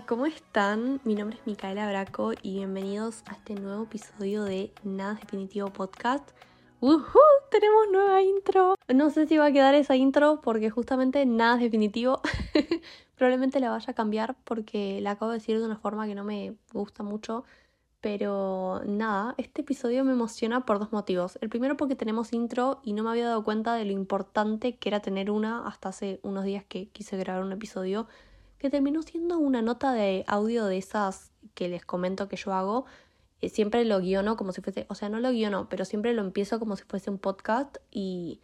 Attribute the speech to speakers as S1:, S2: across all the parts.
S1: ¿cómo están? Mi nombre es Micaela Braco y bienvenidos a este nuevo episodio de Nada Definitivo Podcast. ¡Uhú! Tenemos nueva intro. No sé si va a quedar esa intro porque justamente nada definitivo. Probablemente la vaya a cambiar porque la acabo de decir de una forma que no me gusta mucho. Pero nada, este episodio me emociona por dos motivos. El primero porque tenemos intro y no me había dado cuenta de lo importante que era tener una hasta hace unos días que quise grabar un episodio que terminó siendo una nota de audio de esas que les comento que yo hago. Eh, siempre lo guiono como si fuese, o sea, no lo guiono, pero siempre lo empiezo como si fuese un podcast y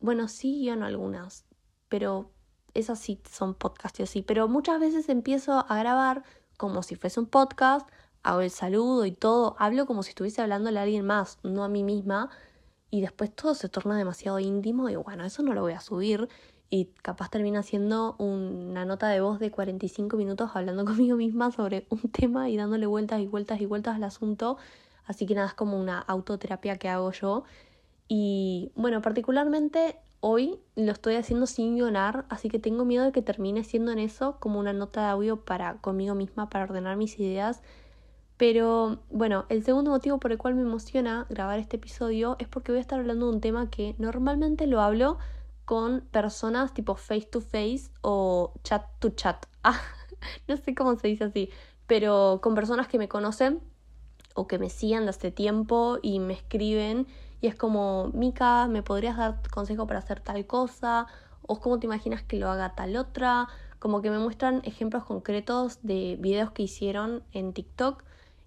S1: bueno, sí guiono algunas, pero esas sí son podcasts y así, pero muchas veces empiezo a grabar como si fuese un podcast hago el saludo y todo, hablo como si estuviese hablando a alguien más, no a mí misma, y después todo se torna demasiado íntimo y bueno, eso no lo voy a subir y capaz termina siendo una nota de voz de 45 minutos hablando conmigo misma sobre un tema y dándole vueltas y vueltas y vueltas al asunto, así que nada, es como una autoterapia que hago yo. Y bueno, particularmente hoy lo estoy haciendo sin guionar, así que tengo miedo de que termine siendo en eso como una nota de audio para conmigo misma, para ordenar mis ideas pero bueno, el segundo motivo por el cual me emociona grabar este episodio es porque voy a estar hablando de un tema que normalmente lo hablo con personas tipo face to face o chat to chat. Ah, no sé cómo se dice así, pero con personas que me conocen o que me siguen de hace tiempo y me escriben y es como, Mika, ¿me podrías dar consejo para hacer tal cosa? ¿O cómo te imaginas que lo haga tal otra? Como que me muestran ejemplos concretos de videos que hicieron en TikTok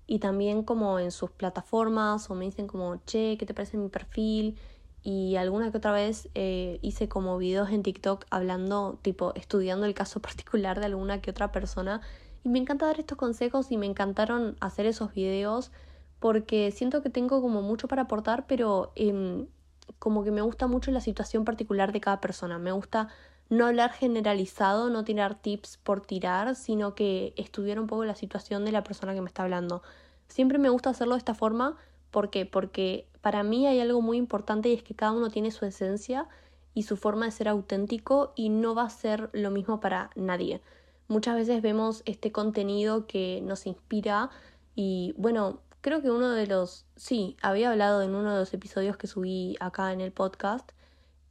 S1: y también como en sus plataformas o me dicen como, che, ¿qué te parece mi perfil? Y alguna que otra vez eh, hice como videos en TikTok hablando, tipo, estudiando el caso particular de alguna que otra persona. Y me encanta dar estos consejos y me encantaron hacer esos videos porque siento que tengo como mucho para aportar, pero em, como que me gusta mucho la situación particular de cada persona. Me gusta no hablar generalizado, no tirar tips por tirar, sino que estudiar un poco la situación de la persona que me está hablando. Siempre me gusta hacerlo de esta forma, ¿por qué? Porque para mí hay algo muy importante y es que cada uno tiene su esencia y su forma de ser auténtico y no va a ser lo mismo para nadie. Muchas veces vemos este contenido que nos inspira y bueno, creo que uno de los, sí, había hablado en uno de los episodios que subí acá en el podcast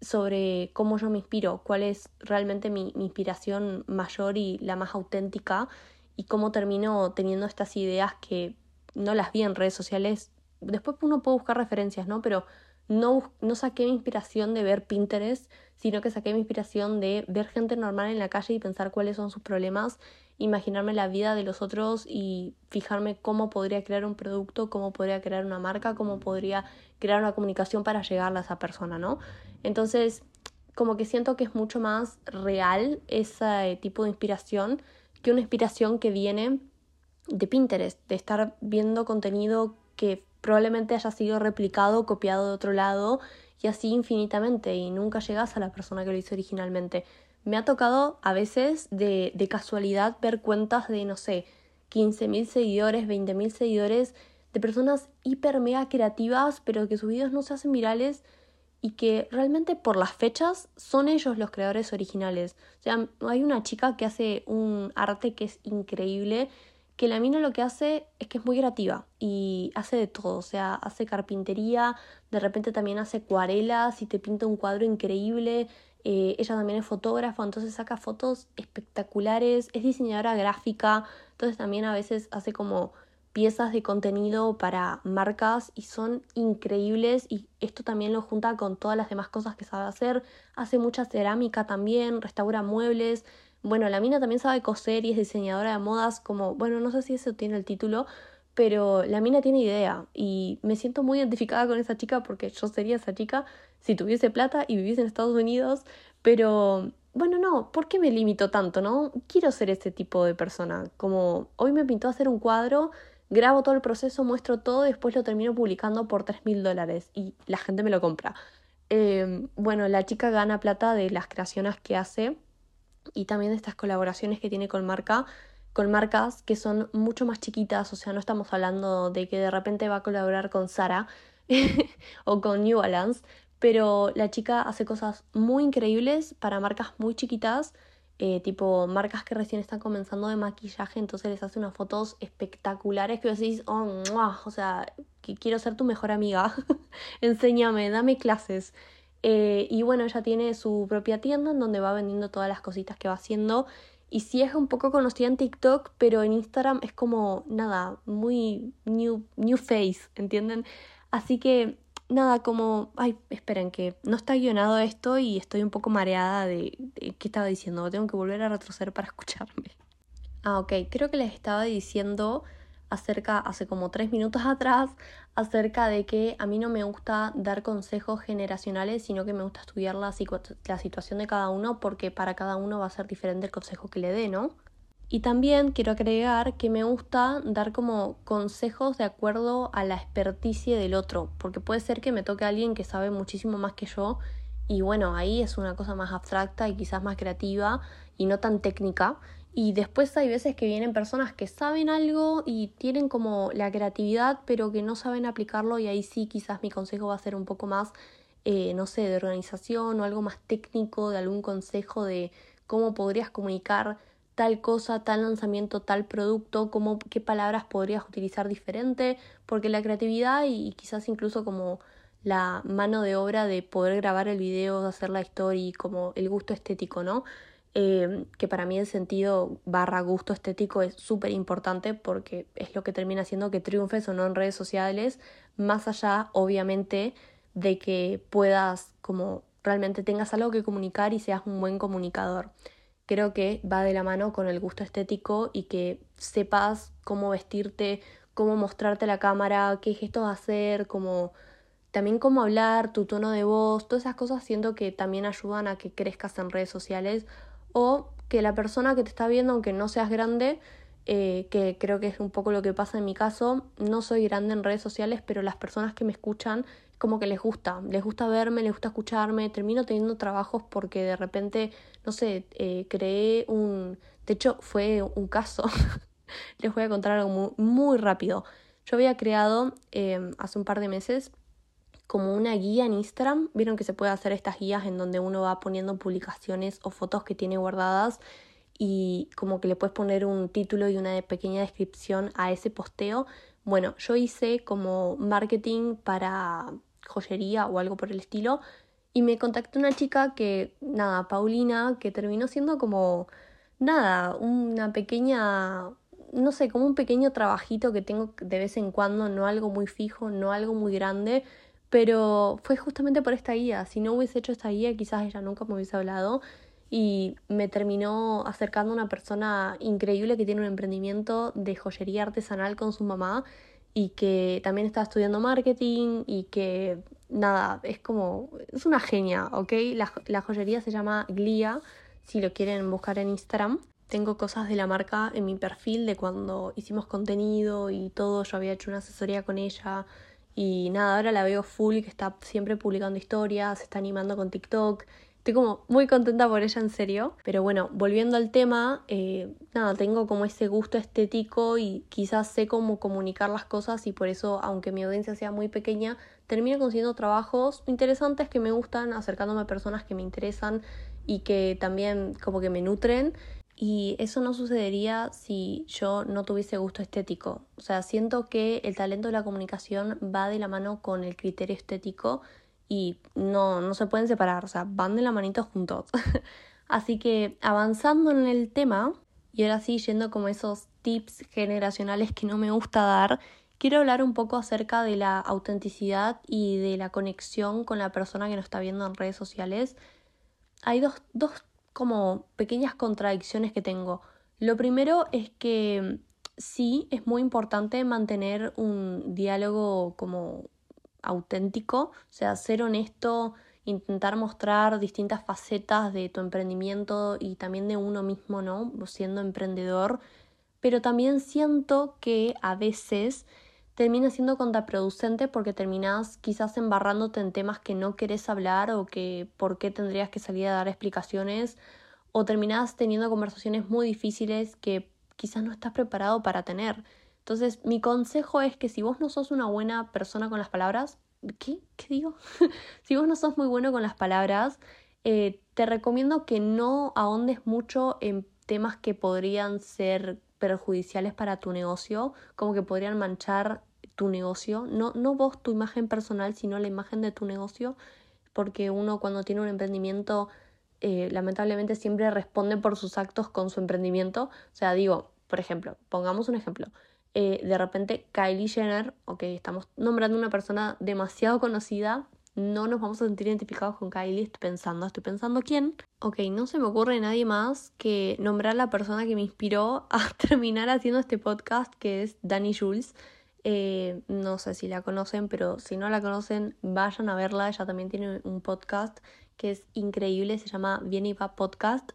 S1: sobre cómo yo me inspiro, cuál es realmente mi, inspiración mayor y la más auténtica y cómo termino teniendo estas ideas que no las vi en redes sociales. Después uno puede buscar referencias, ¿no? Pero no, no saqué mi inspiración de ver Pinterest, sino que saqué mi inspiración de ver gente normal en la calle y pensar cuáles son sus problemas, imaginarme la vida de los otros y fijarme cómo podría crear un producto, cómo podría crear una marca, cómo podría crear una comunicación para llegarle a esa persona, ¿no? Entonces, como que siento que es mucho más real ese tipo de inspiración que una inspiración que viene de Pinterest, de estar viendo contenido que probablemente haya sido replicado, copiado de otro lado y así infinitamente y nunca llegas a la persona que lo hizo originalmente. Me ha tocado a veces de, de casualidad ver cuentas de, no sé, 15.000 seguidores, 20.000 seguidores de personas hiper mega creativas, pero que sus videos no se hacen virales y que realmente por las fechas son ellos los creadores originales. O sea, hay una chica que hace un arte que es increíble, que la mina lo que hace es que es muy creativa y hace de todo, o sea, hace carpintería, de repente también hace acuarelas y te pinta un cuadro increíble. Eh, ella también es fotógrafa, entonces saca fotos espectaculares, es diseñadora gráfica, entonces también a veces hace como piezas de contenido para marcas y son increíbles y esto también lo junta con todas las demás cosas que sabe hacer. Hace mucha cerámica también, restaura muebles. Bueno, la mina también sabe coser y es diseñadora de modas como, bueno, no sé si eso tiene el título, pero la mina tiene idea y me siento muy identificada con esa chica porque yo sería esa chica si tuviese plata y viviese en Estados Unidos, pero bueno, no, ¿por qué me limito tanto, no? Quiero ser ese tipo de persona, como hoy me pintó hacer un cuadro grabo todo el proceso, muestro todo y después lo termino publicando por 3 mil dólares y la gente me lo compra. Em, bueno, la chica gana plata de las creaciones que hace y también estas colaboraciones que tiene con marca con marcas que son mucho más chiquitas, o sea, no estamos hablando de que de repente va a colaborar con Sara o con New Balance, pero la chica hace cosas muy increíbles para marcas muy chiquitas eh, tipo marcas que recién están comenzando de maquillaje, entonces les hace unas fotos espectaculares que vos decís, oh, o sea, que quiero ser tu mejor amiga, enséñame, dame clases. Eh, y bueno, ella tiene su propia tienda en donde va vendiendo todas las cositas que va haciendo. Y sí es un poco conocida en TikTok, pero en Instagram es como nada, muy new, new face, ¿entienden? Así que nada, como, ay, esperen que no está guionado esto y estoy un poco mareada de, de qué estaba diciendo, tengo que volver a retroceder para escucharme. Ah, ok, creo que les estaba diciendo acerca, hace como tres minutos atrás, acerca de que a mí no me gusta dar consejos generacionales, sino que me gusta estudiar la, situación de cada uno porque para cada uno va a ser diferente el consejo que le dé, ¿no? Y también quiero agregar que me gusta dar como consejos de acuerdo a la experticia del otro, porque puede ser que me toque a alguien que sabe muchísimo más que yo y bueno, ahí es una cosa más abstracta y quizás más creativa y no tan técnica. Y después hay veces que vienen personas que saben algo y tienen como la creatividad, pero que no saben aplicarlo y ahí sí quizás mi consejo va a ser un poco más, eh, no sé, de organización o algo más técnico, de algún consejo de cómo podrías comunicar tal cosa, tal lanzamiento, tal producto, cómo, qué palabras podrías utilizar diferente, porque la creatividad y, quizás incluso como la mano de obra de poder grabar el video, hacer la historia y como el gusto estético, ¿no? Eh, que para mí el sentido barra gusto estético es súper importante porque es lo que termina haciendo que triunfes o no en redes sociales, más allá obviamente de que puedas como realmente tengas algo que comunicar y seas un buen comunicador. Creo que va de la mano con el gusto estético y que sepas cómo vestirte, cómo mostrarte la cámara, qué gestos hacer, como también cómo hablar, tu tono de voz, todas esas cosas siento que también ayudan a que crezcas en redes sociales o que la persona que te está viendo, aunque no seas grande, eh, que creo que es un poco lo que pasa en mi caso, no soy grande en redes sociales, pero las personas que me escuchan como que les gusta, les gusta verme, les gusta escucharme, termino teniendo trabajos porque de repente, no sé, eh, creé un... De hecho, fue un caso, les voy a contar algo muy, rápido. Yo había creado em, hace un par de meses como una guía en Instagram, vieron que se puede hacer estas guías en donde uno va poniendo publicaciones o fotos que tiene guardadas y como que le puedes poner un título y una pequeña descripción a ese posteo. Bueno, yo hice como marketing para joyería o algo por el estilo. Y me contactó una chica que, nada, Paulina, que terminó siendo como, nada, una pequeña, no sé, como un pequeño trabajito que tengo de vez en cuando, no algo muy fijo, no algo muy grande, pero fue justamente por esta guía. Si no hubiese hecho esta guía, quizás ella nunca me hubiese hablado y me terminó acercando a una persona increíble que tiene un emprendimiento de joyería artesanal con su mamá y que también está estudiando marketing y que nada, es como, es una genia, ¿ok? La, la joyería se llama Glia, si lo quieren buscar en Instagram. Tengo cosas de la marca en mi perfil de cuando hicimos contenido y todo, yo había hecho una asesoría con ella y nada, ahora la veo full, que está siempre publicando historias, se está animando con TikTok Estoy como muy contenta por ella, en serio. Pero bueno, volviendo al tema, eh, nada, tengo como ese gusto estético y quizás sé cómo comunicar las cosas y por eso, aunque mi audiencia sea muy pequeña, termino consiguiendo trabajos interesantes que me gustan, acercándome a personas que me interesan y que también como que me nutren. Y eso no sucedería si yo no tuviese gusto estético. O sea, siento que el talento de la comunicación va de la mano con el criterio estético y no, no se pueden separar, o sea, van de la manito juntos. Así que avanzando en el tema, y ahora sí yendo como esos tips generacionales que no me gusta dar, quiero hablar un poco acerca de la autenticidad y de la conexión con la persona que nos está viendo en redes sociales. Hay dos, dos como pequeñas contradicciones que tengo. Lo primero es que sí es muy importante mantener un diálogo como auténtico, o sea, ser honesto, intentar mostrar distintas facetas de tu emprendimiento y también de uno mismo, ¿no? Siendo emprendedor, pero también siento que a veces termina siendo contraproducente porque terminas quizás embarrándote en temas que no querés hablar o que por qué tendrías que salir a dar explicaciones o terminas teniendo conversaciones muy difíciles que quizás no estás preparado para tener. Entonces, mi consejo es que si vos no sos una buena persona con las palabras, ¿qué? ¿Qué digo? si vos no sos muy bueno con las palabras, eh, te recomiendo que no ahondes mucho en temas que podrían ser perjudiciales para tu negocio, como que podrían manchar tu negocio, no, no vos tu imagen personal, sino la imagen de tu negocio, porque uno cuando tiene un emprendimiento eh, lamentablemente siempre responde por sus actos con su emprendimiento. O sea, digo, por ejemplo, pongamos un ejemplo. Eh, de repente Kylie Jenner, ok, estamos nombrando una persona demasiado conocida, no nos vamos a sentir identificados con Kylie, estoy pensando, estoy pensando quién. Ok, no se me ocurre nadie más que nombrar la persona que me inspiró a terminar haciendo este podcast, que es Dani Jules. Eh, no sé si la conocen, pero si no la conocen, vayan a verla. Ella también tiene un podcast que es increíble, se llama Bien y Va Podcast.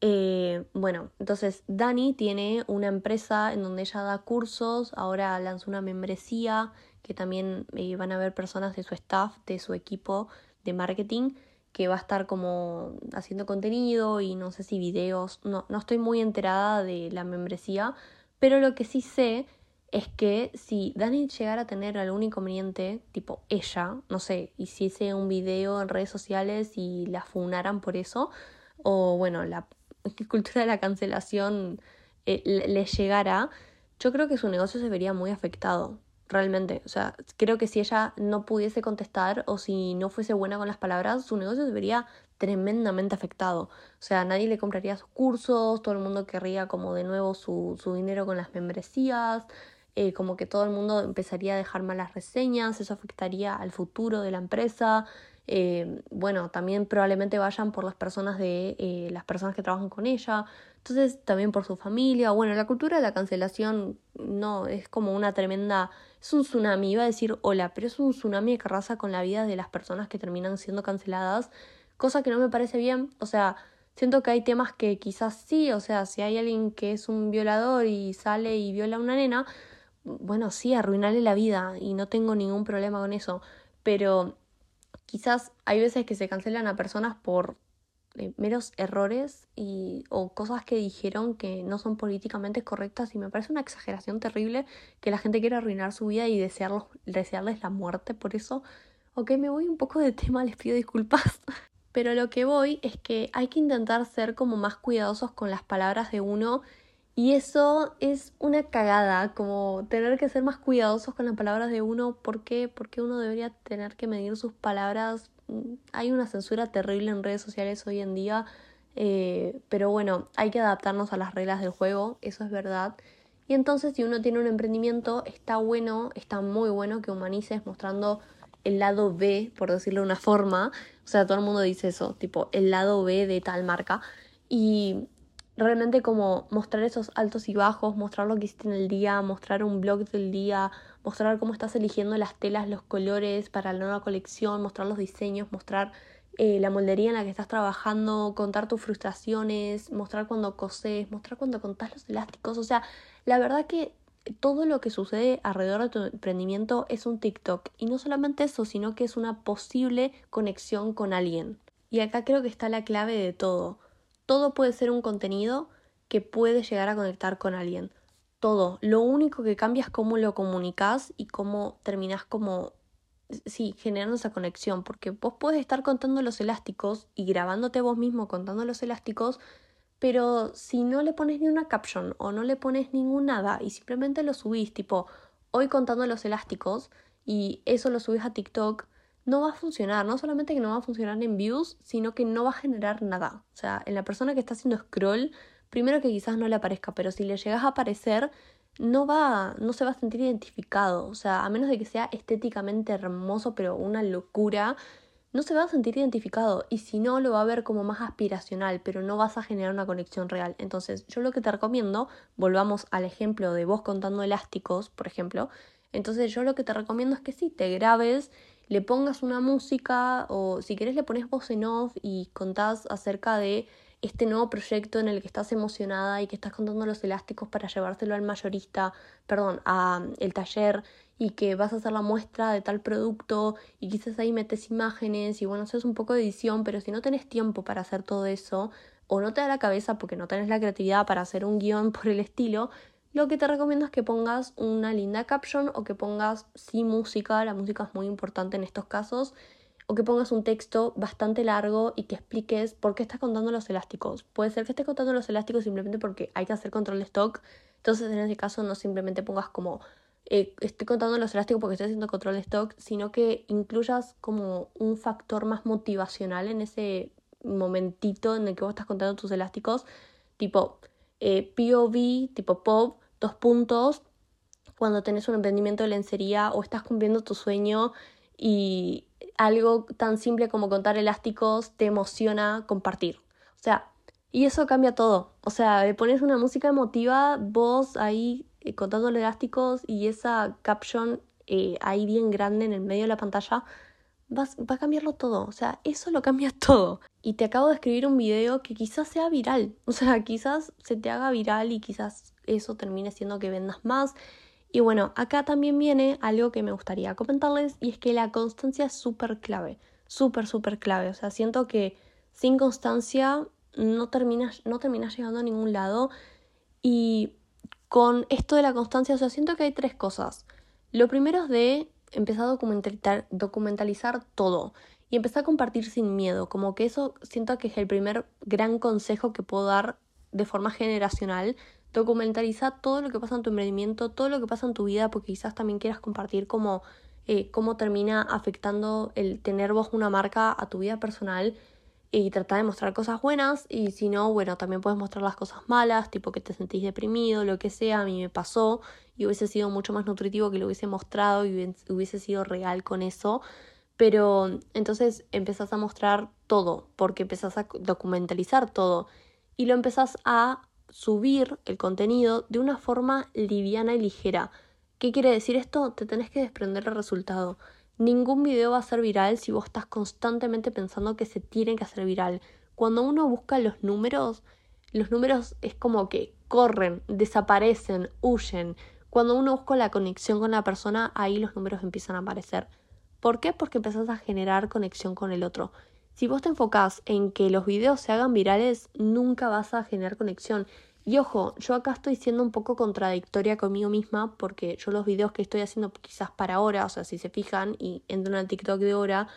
S1: Eh, bueno, entonces Dani tiene una empresa en donde ella da cursos, ahora lanzó una membresía que también eh, van a ver personas de su staff, de su equipo de marketing, que va a estar como haciendo contenido y no sé si videos, no, no estoy muy enterada de la membresía, pero lo que sí sé es que si Dani llegara a tener algún inconveniente, tipo ella, no sé, hiciese un video en redes sociales y la funaran por eso, o bueno, la cultura de la cancelación eh, le llegara, yo creo que su negocio se vería muy afectado, realmente. O sea, creo que si ella no pudiese contestar o si no fuese buena con las palabras, su negocio se vería tremendamente afectado. O sea, nadie le compraría sus cursos, todo el mundo querría como de nuevo su, su dinero con las membresías, eh, como que todo el mundo empezaría a dejar malas reseñas, eso afectaría al futuro de la empresa. Eh, bueno, también probablemente vayan por las personas de eh, las personas que trabajan con ella, entonces también por su familia. Bueno, la cultura de la cancelación no es como una tremenda, es un tsunami, iba a decir hola, pero es un tsunami que arrasa con la vida de las personas que terminan siendo canceladas, cosa que no me parece bien, o sea, siento que hay temas que quizás sí, o sea, si hay alguien que es un violador y sale y viola a una nena, bueno, sí, arruinarle la vida y no tengo ningún problema con eso, pero quizás hay veces que se cancelan a personas por eh, meros errores y, o cosas que dijeron que no son políticamente correctas y me parece una exageración terrible que la gente quiera arruinar su vida y desearles la muerte por eso. Ok, me voy un poco de tema, les pido disculpas. Pero lo que voy es que hay que intentar ser como más cuidadosos con las palabras de uno y eso es una cagada, como tener que ser más cuidadosos con las palabras de uno. ¿Por qué? Porque uno debería tener que medir sus palabras. Mm, hay una censura terrible en redes sociales hoy en día, eh, pero bueno, hay que adaptarnos a las reglas del juego, eso es verdad. Y entonces si uno tiene un emprendimiento, está bueno, está muy bueno que humanices mostrando el lado B, por decirlo de una forma. O sea, todo el mundo dice eso, tipo el lado B de tal marca. Y realmente como mostrar esos altos y bajos, mostrar lo que hiciste en el día, mostrar un blog del día, mostrar cómo estás eligiendo las telas, los colores para la nueva colección, mostrar los diseños, mostrar eh, la moldería en la que estás trabajando, contar tus frustraciones, mostrar cuando coses, mostrar cuando contás los elásticos. O sea, la verdad que todo lo que sucede alrededor de tu emprendimiento es un TikTok. Y no solamente eso, sino que es una posible conexión con alguien. Y acá creo que está la clave de todo todo puede ser un contenido que puede llegar a conectar con alguien. Todo. Lo único que cambia es cómo lo comunicas y cómo terminas como, sí, generando esa conexión. Porque vos puedes estar contando los elásticos y grabándote vos mismo contando los elásticos, pero si no le pones ni una caption o no le pones ningún nada y simplemente lo subís, tipo, hoy contando los elásticos y eso lo subís a TikTok, no va a funcionar. No solamente que no va a funcionar en views, sino que no va a generar nada. O sea, en la persona que está haciendo scroll, primero que quizás no le aparezca, pero si le llegas a aparecer, no va, no se va a sentir identificado. O sea, a menos de que sea estéticamente hermoso, pero una locura, no se va a sentir identificado. Y si no, lo va a ver como más aspiracional, pero no vas a generar una conexión real. Entonces, yo lo que te recomiendo, volvamos al ejemplo de vos contando elásticos, por ejemplo. Entonces, yo lo que te recomiendo es que sí, te grabes le pongas una música o si querés le pones voz en off y contás acerca de este nuevo proyecto en el que estás emocionada y que estás contando los elásticos para llevárselo al mayorista, perdón, a el taller y que vas a hacer la muestra de tal producto y quizás ahí metes imágenes y bueno, eso es un poco de edición, pero si no tenés tiempo para hacer todo eso o no te da la cabeza porque no tenés la creatividad para hacer un guion por el estilo, lo que te recomiendo es que pongas una linda caption o que pongas sí música, la música es muy importante en estos casos, o que pongas un texto bastante largo y que expliques por qué estás contando los elásticos. Puede ser que estés contando los elásticos simplemente porque hay que hacer control de stock, entonces en ese caso no simplemente pongas como eh, estoy contando los elásticos porque estoy haciendo control de stock, sino que incluyas como un factor más motivacional en ese momentito en el que vos estás contando tus elásticos, tipo eh, POV, tipo pop, dos puntos, cuando tenés un emprendimiento de lencería o estás cumpliendo tu sueño y algo tan simple como contar elásticos te emociona compartir. O sea, y eso cambia todo. O sea, le pones una música emotiva, vos ahí eh, contando elásticos y esa caption eh, ahí bien grande en el medio de la pantalla, va a cambiarlo todo. O sea, eso lo cambia todo. Y te acabo de escribir un video que quizás sea viral. O sea, quizás se te haga viral y quizás eso termine siendo que vendas más. Y bueno, acá también viene algo que me gustaría comentarles y es que la constancia es súper clave. Súper, súper clave. O sea, siento que sin constancia no terminas, no terminas llegando a ningún lado. Y con esto de la constancia, o sea, siento que hay tres cosas. Lo primero es de empezar a documentalizar, documentalizar todo y empezar a compartir sin miedo, como que eso siento que es el primer gran consejo que puedo dar de forma generacional. Documentaliza todo lo que pasa en tu emprendimiento, todo lo que pasa en tu vida, porque quizás también quieras compartir cómo, eh, cómo termina afectando el tener vos una marca a tu vida personal y tratar de mostrar cosas buenas. Y si no, bueno, también puedes mostrar las cosas malas, tipo que te sentís deprimido, lo que sea, a mí me pasó y hubiese sido mucho más nutritivo que lo hubiese mostrado y hubiese sido real con eso, pero entonces empezás a mostrar todo, porque empezás a documentalizar todo. Y lo empezás a subir el contenido de una forma liviana y ligera. ¿Qué quiere decir esto? Te tenés que desprender el resultado. Ningún video va a ser viral si vos estás constantemente pensando que se tiene que hacer viral. Cuando uno busca los números, los números es como que corren, desaparecen, huyen. Cuando uno busca la conexión con la persona, ahí los números empiezan a aparecer. ¿Por qué? Porque empezás a generar conexión con el otro. Si vos te enfocás en que los videos se hagan virales, nunca vas a generar conexión. Y ojo, yo acá estoy siendo un poco contradictoria conmigo misma porque yo los videos que estoy haciendo quizás para ahora, o sea, si se fijan y entran al TikTok de ahora,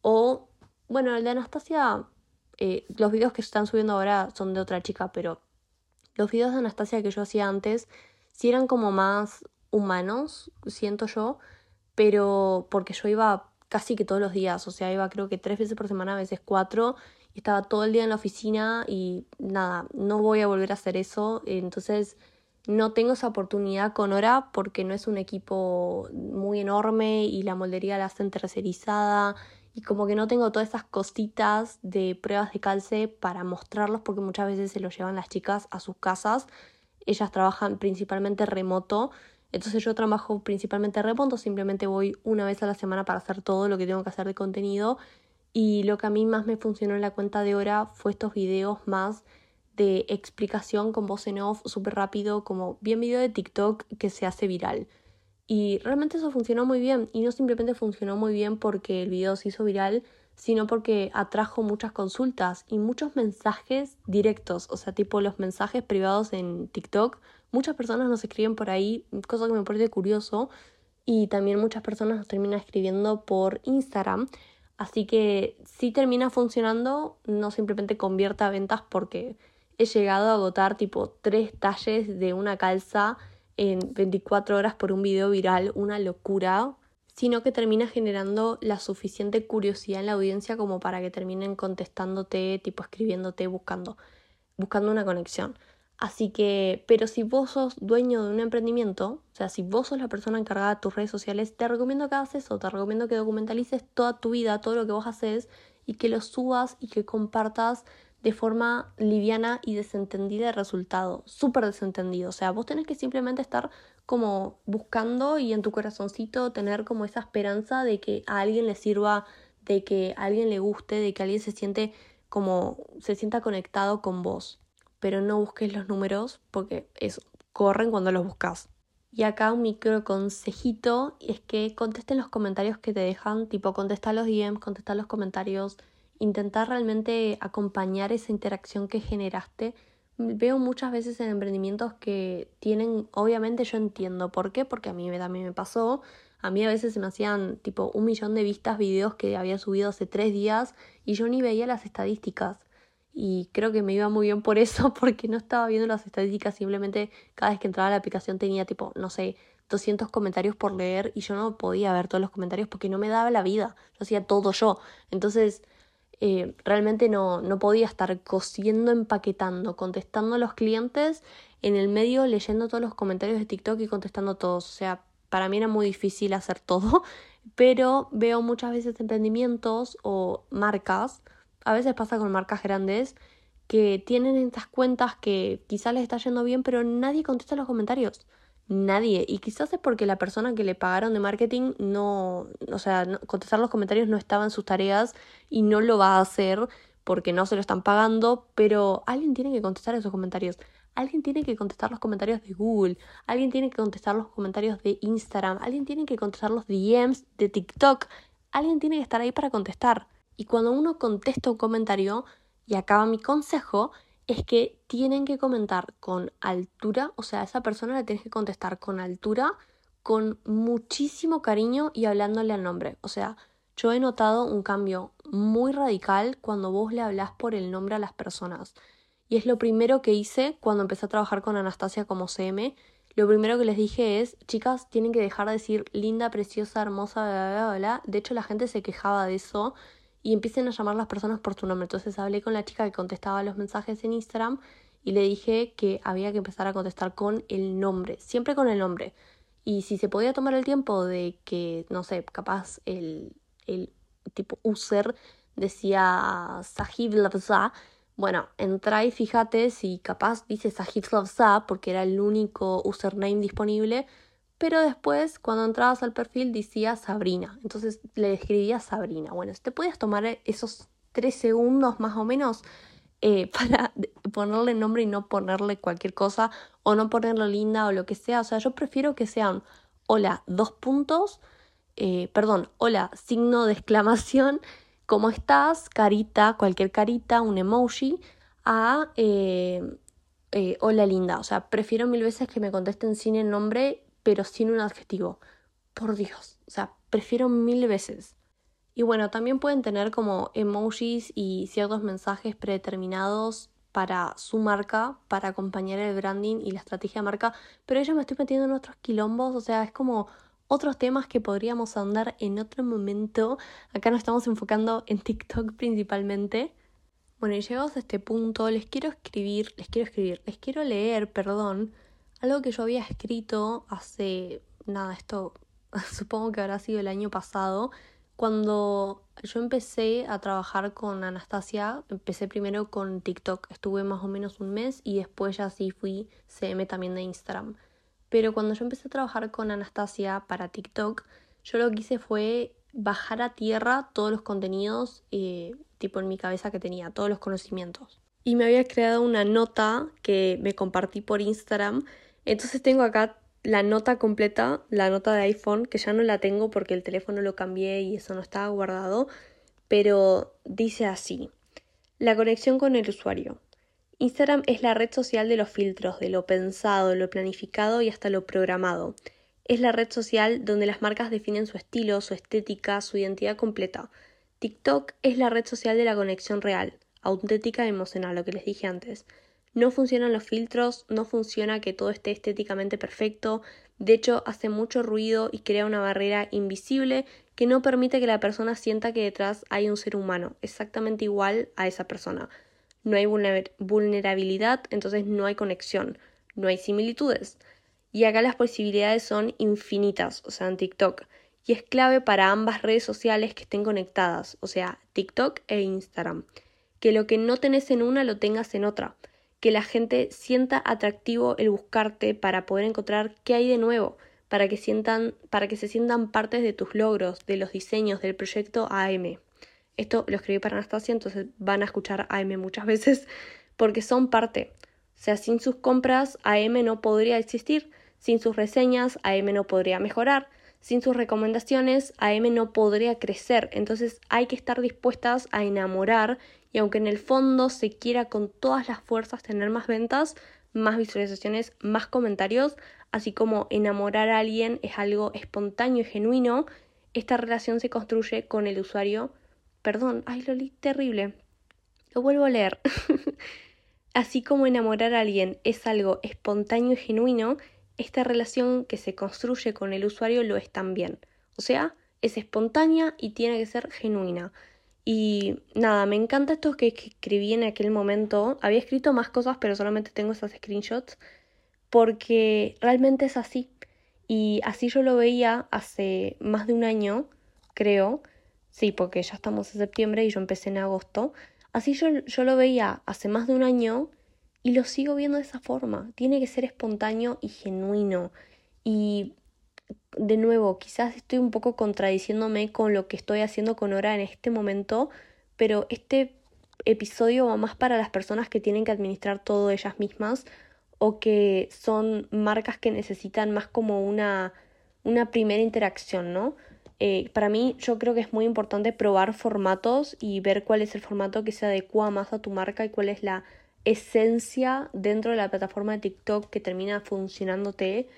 S1: o bueno, el de Anastasia, eh, los videos que están subiendo ahora son de otra chica, pero los videos de Anastasia que yo hacía antes sí eran como más humanos, siento yo, pero porque yo iba casi que todos los días, o sea, iba creo que tres veces por semana, a veces cuatro, estaba todo el día en la oficina y nada, no voy a volver a hacer eso, entonces no tengo esa oportunidad con Hora porque no es un equipo muy enorme y la moldería la hacen tercerizada y como que no tengo todas esas cositas de pruebas de calce para mostrarlos porque muchas veces se los llevan las chicas a sus casas. Ellas trabajan principalmente remoto, entonces yo trabajo principalmente remoto, simplemente voy una vez a la semana para hacer todo lo que tengo que hacer de contenido y lo que a mí más me funcionó en la cuenta de hora fue estos videos más de explicación con voz en off súper rápido, como bien video de TikTok que se hace viral. Y realmente eso funcionó muy bien. Y no simplemente funcionó muy bien porque el video se hizo viral, sino porque atrajo muchas consultas y muchos mensajes directos. O sea, tipo los mensajes privados en TikTok. Muchas personas nos escriben por ahí, cosa que me parece curioso. Y también muchas personas nos terminan escribiendo por Instagram. Así que si termina funcionando, no simplemente convierta a ventas porque he llegado a agotar tipo tres talles de una calza en 24 horas por un video viral, una locura, sino que termina generando la suficiente curiosidad en la audiencia como para que terminen contestándote, tipo escribiéndote, buscando, buscando una conexión. Así que, pero si vos sos dueño de un emprendimiento, o sea, si vos sos la persona encargada de tus redes sociales, te recomiendo que hagas eso, te recomiendo que documentalices toda tu vida, todo lo que vos haces y que lo subas y que compartas de forma liviana y desentendida el resultado, súper desentendido. O sea, vos tenés que simplemente estar como buscando y en tu corazoncito tener como esa esperanza de que a alguien le sirva, de que a alguien le guste, de que alguien se siente como se sienta conectado con vos pero no busques los números porque es, corren cuando los buscas. Y acá un micro consejito es que contesten los comentarios que te dejan, tipo contestar los DMs, contestar los comentarios, intentar realmente acompañar esa interacción que generaste. Veo muchas veces en emprendimientos que tienen, obviamente yo entiendo por qué, porque a mí también me pasó, A mí a veces se me hacían tipo un millón de vistas videos que había subido hace tres días y yo ni veía las estadísticas. Y creo que me iba muy bien por eso, porque no estaba viendo las estadísticas, simplemente cada vez que entraba a la aplicación tenía tipo, no sé, 200 comentarios por leer y yo no podía ver todos los comentarios porque no me daba la vida, yo hacía todo yo. Entonces, eh, realmente no, no podía estar cosiendo, empaquetando, contestando a los clientes en el medio, leyendo todos los comentarios de TikTok y contestando todos. O sea, para mí era muy difícil hacer todo, pero veo muchas veces emprendimientos o marcas, a veces pasa con marcas grandes, que tienen estas cuentas que quizás les está yendo bien, pero nadie contesta los comentarios nadie. Y quizás es porque la persona que le pagaron de marketing no, o sea, contestar los comentarios no estaba en sus tareas y no lo va a hacer porque no se lo están pagando, pero alguien tiene que contestar esos comentarios. Alguien tiene que contestar los comentarios de Google, alguien tiene que contestar los comentarios de Instagram, alguien tiene que contestar los DMs de TikTok, alguien tiene que estar ahí para contestar. Y cuando uno contesta un comentario, y acaba mi consejo, es que tienen que comentar con altura, o sea, a esa persona le tienes que contestar con altura, con muchísimo cariño y hablándole al nombre. O sea, yo he notado un cambio muy radical cuando vos le hablas por el nombre a las personas. Y es lo primero que hice cuando empecé a trabajar con Anastasia como CM. Lo primero que les dije es, chicas, tienen que dejar de decir linda, preciosa, hermosa, bla, bla, bla. De hecho, la gente se quejaba de eso y empiecen a llamar las personas por su nombre. Entonces hablé con la chica que contestaba los mensajes en Instagram y le dije que había que empezar a contestar con el nombre, siempre con el nombre. Y si se podía tomar el tiempo de que, no sé, capaz el, el tipo user decía Sahib Lavza, bueno, entra y fíjate si capaz dice Sahib Lavza porque era el único username disponible pero después cuando entrabas al perfil decía Sabrina, entonces le escribía Sabrina. Bueno, si te podías tomar esos tres segundos más o menos eh, para ponerle nombre y no ponerle cualquier cosa o no ponerlo linda o lo que sea, o sea, yo prefiero que sean hola, dos puntos, eh, perdón, hola, signo de exclamación, ¿cómo estás? Carita, cualquier carita, un emoji, a eh, hola linda. O sea, prefiero mil veces que me contesten sin el nombre pero sin un adjetivo. Por Dios, o sea, prefiero mil veces. Y bueno, también pueden tener como emojis y ciertos mensajes predeterminados para su marca, para acompañar el branding y la estrategia de marca, pero yo me estoy metiendo en otros quilombos, o sea, es como otros temas que podríamos andar en otro momento. Acá nos estamos enfocando en TikTok principalmente. Bueno, y llegados a este punto, les quiero escribir, les quiero escribir, les quiero leer, perdón, algo que yo había escrito hace, nada, esto supongo que habrá sido el año pasado, cuando yo empecé a trabajar con Anastasia, empecé primero con TikTok, estuve más o menos un mes y después ya sí fui CM también de Instagram. Pero cuando yo empecé a trabajar con Anastasia para TikTok, yo lo que hice fue bajar a tierra todos los contenidos, eh, tipo en mi cabeza que tenía, todos los conocimientos. Y me había creado una nota que me compartí por Instagram entonces tengo acá la nota completa, la nota de iPhone, que ya no la tengo porque el teléfono lo cambié y eso no estaba guardado, pero dice así, la conexión con el usuario. Instagram es la red social de los filtros, de lo pensado, lo planificado y hasta lo programado. Es la red social donde las marcas definen su estilo, su estética, su identidad completa. TikTok es la red social de la conexión real, auténtica y emocional, lo que les dije antes. No funcionan los filtros, no funciona que todo esté estéticamente perfecto, de hecho hace mucho ruido y crea una barrera invisible que no permite que la persona sienta que detrás hay un ser humano, exactamente igual a esa persona. No hay vulnerabilidad, entonces no hay conexión, no hay similitudes. Y acá las posibilidades son infinitas, o sea, en TikTok. Y es clave para ambas redes sociales que estén conectadas, o sea, TikTok e Instagram. Que lo que no tenés en una lo tengas en otra que la gente sienta atractivo el buscarte para poder encontrar qué hay de nuevo, para que sientan, para que se sientan partes de tus logros, de los diseños del proyecto AM. Esto lo escribí para Anastasia, entonces van a escuchar AM muchas veces porque son parte. O sea, sin sus compras AM no podría existir, sin sus reseñas AM no podría mejorar, sin sus recomendaciones AM no podría crecer. Entonces hay que estar dispuestas a enamorar y aunque en el fondo se quiera con todas las fuerzas tener más ventas, más visualizaciones, más comentarios, así como enamorar a alguien es algo espontáneo y genuino, esta relación se construye con el usuario. Perdón, ay, lo terrible. Lo vuelvo a leer. así como enamorar a alguien es algo espontáneo y genuino, esta relación que se construye con el usuario lo es también. O sea, es espontánea y tiene que ser genuina. Y nada, me encanta esto que escribí en aquel momento. Había escrito más cosas, pero solamente tengo esas screenshots. Porque realmente es así. Y así yo lo veía hace más de un año, creo. Sí, porque ya estamos en septiembre y yo empecé en agosto. Así yo, yo lo veía hace más de un año y lo sigo viendo de esa forma. Tiene que ser espontáneo y genuino. Y de nuevo, quizás estoy un poco contradiciéndome con lo que estoy haciendo con Hora en este momento, pero este episodio va más para las personas que tienen que administrar todo ellas mismas o que son marcas que necesitan más como una, una primera interacción, ¿no? Eh, para mí yo creo que es muy importante probar formatos y ver cuál es el formato que se adecua más a tu marca y cuál es la esencia dentro de la plataforma de TikTok que termina funcionándote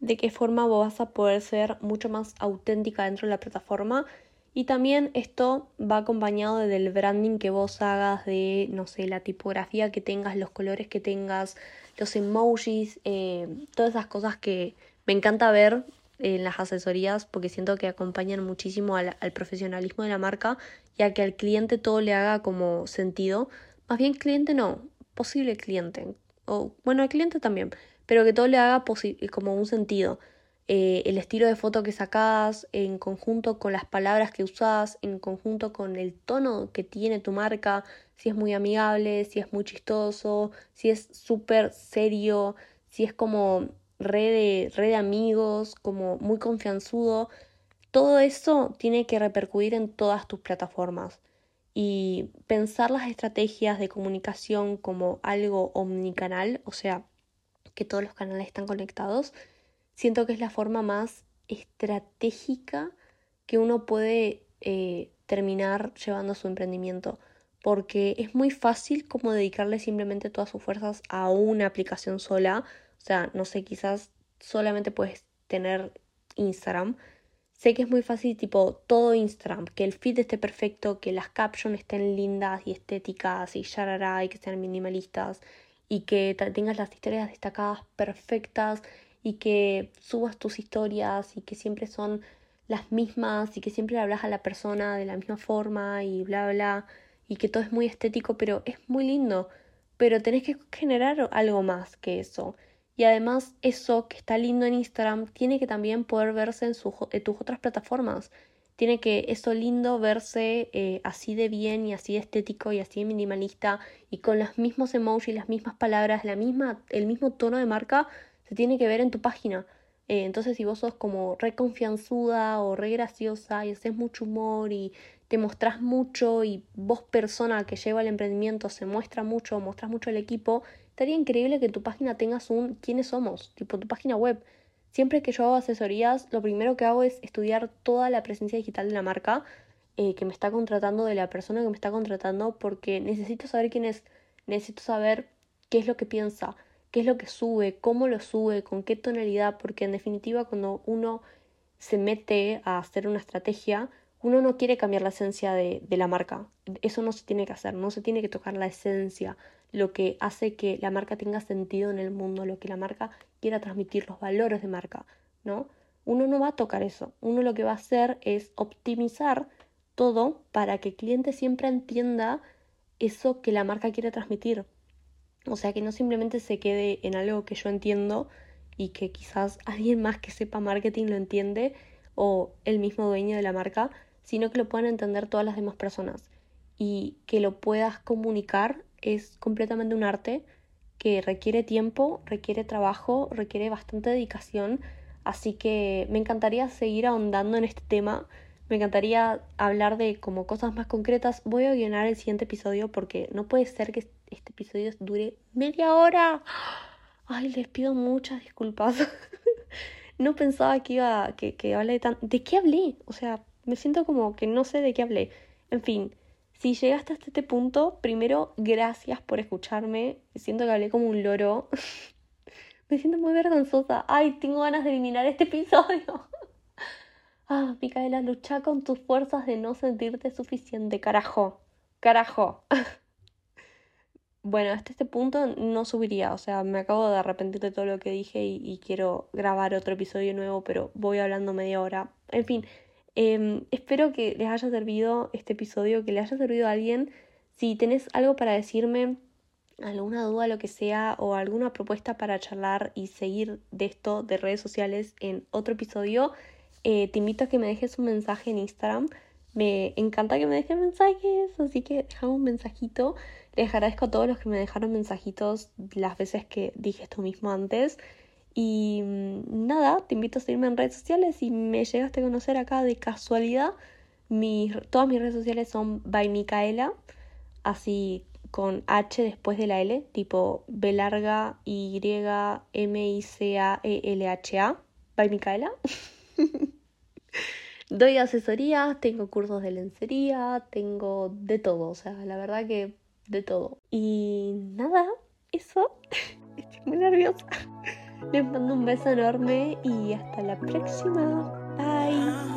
S1: de qué forma vos vas a poder ser mucho más auténtica dentro de la plataforma. Y también esto va acompañado del branding que vos hagas, de, no sé, la tipografía que tengas, los colores que tengas, los emojis, eh, todas esas cosas que me encanta ver en las asesorías porque siento que acompañan muchísimo al, al profesionalismo de la marca y a que al cliente todo le haga como sentido. Más bien cliente no, posible cliente. O bueno, al cliente también pero que todo le haga como un sentido. Eh, el estilo de foto que sacás, en conjunto con las palabras que usás, en conjunto con el tono que tiene tu marca, si es muy amigable, si es muy chistoso, si es súper serio, si es como red de, red de amigos, como muy confianzudo. Todo eso tiene que repercutir en todas tus plataformas. Y pensar las estrategias de comunicación como algo omnicanal, o sea, que todos los canales están conectados, siento que es la forma más estratégica que uno puede eh, terminar llevando su emprendimiento. Porque es muy fácil como dedicarle simplemente todas sus fuerzas a una aplicación sola. O sea, no sé, quizás solamente puedes tener Instagram. Sé que es muy fácil, tipo, todo Instagram, que el feed esté perfecto, que las captions estén lindas y estéticas y yarara y que sean minimalistas y que tengas las historias destacadas perfectas y que subas tus historias y que siempre son las mismas y que siempre hablas a la persona de la misma forma y bla bla y que todo es muy estético pero es muy lindo. Pero tenés que generar algo más que eso. Y además eso que está lindo en Instagram tiene que también poder verse en, en tus otras plataformas tiene que eso lindo verse eh, así de bien y así de estético y así de minimalista y con los mismos emojis, las mismas palabras, la misma, el mismo tono de marca, se tiene que ver en tu página. Eh, entonces, si vos sos como re confianzuda o re graciosa y haces mucho humor y te mostrás mucho y vos persona que lleva el emprendimiento se muestra mucho, mostrás mucho el equipo, estaría increíble que en tu página tengas un quiénes somos, tipo tu página web Siempre que yo hago asesorías, lo primero que hago es estudiar toda la presencia digital de la marca eh, que me está contratando, de la persona que me está contratando, porque necesito saber quién es, necesito saber qué es lo que piensa, qué es lo que sube, cómo lo sube, con qué tonalidad, porque en definitiva cuando uno se mete a hacer una estrategia, uno no quiere cambiar la esencia de, de, la marca. Eso no se tiene que hacer, no se tiene que tocar la esencia, lo que hace que la marca tenga sentido en el mundo, lo que la marca quiera transmitir, los valores de marca, ¿no? Uno no va a tocar eso, uno lo que va a hacer es optimizar todo para que el cliente siempre entienda eso que la marca quiere transmitir. O sea, que no simplemente se quede en algo que yo entiendo y que quizás alguien más que sepa marketing lo entiende o el mismo dueño de la marca, sino que lo puedan entender todas las demás personas y que lo puedas comunicar es completamente un arte que requiere tiempo, requiere trabajo, requiere bastante dedicación, así que me encantaría seguir ahondando en este tema, me encantaría hablar de como cosas más concretas. Voy a guionar el siguiente episodio porque no puede ser que este episodio dure media hora. Ay, les pido muchas disculpas. no pensaba que iba que, que hable tan... ¿De qué hablé? O sea, me siento como que no sé de qué hablé. En fin, Si llegaste hasta este punto, primero, gracias por escucharme. Siento que hablé como un loro. Me siento muy vergonzosa. Ay, tengo ganas de eliminar este episodio. ah, Micaela, lucha con tus fuerzas de no sentirte suficiente. Carajo. Carajo. bueno, hasta este punto no subiría. O sea, me acabo de arrepentir de todo lo que dije y, quiero grabar otro episodio nuevo, pero voy hablando media hora. En fin, em, espero que les haya servido este episodio, que le haya servido a alguien. Si tenés algo para decirme, alguna duda, lo que sea, o alguna propuesta para charlar y seguir de esto de redes sociales en otro episodio, eh, te invito a que me dejes un mensaje en Instagram. Me encanta que me dejen mensajes, así que dejamos un mensajito. Les agradezco a todos los que me dejaron mensajitos las veces que dije esto mismo antes. Y mm, nada, te invito a seguirme en redes sociales. Si me llegaste a conocer acá de casualidad, mis, todas mis redes sociales son by Micaela, así con H después de la L, tipo B larga Y M I C A E L H A, by. Doy asesorías, tengo cursos de lencería, tengo de todo, o sea, la verdad que de todo. Y nada, eso. Estoy muy nerviosa. Les mando un beso enorme y hasta la próxima. Bye.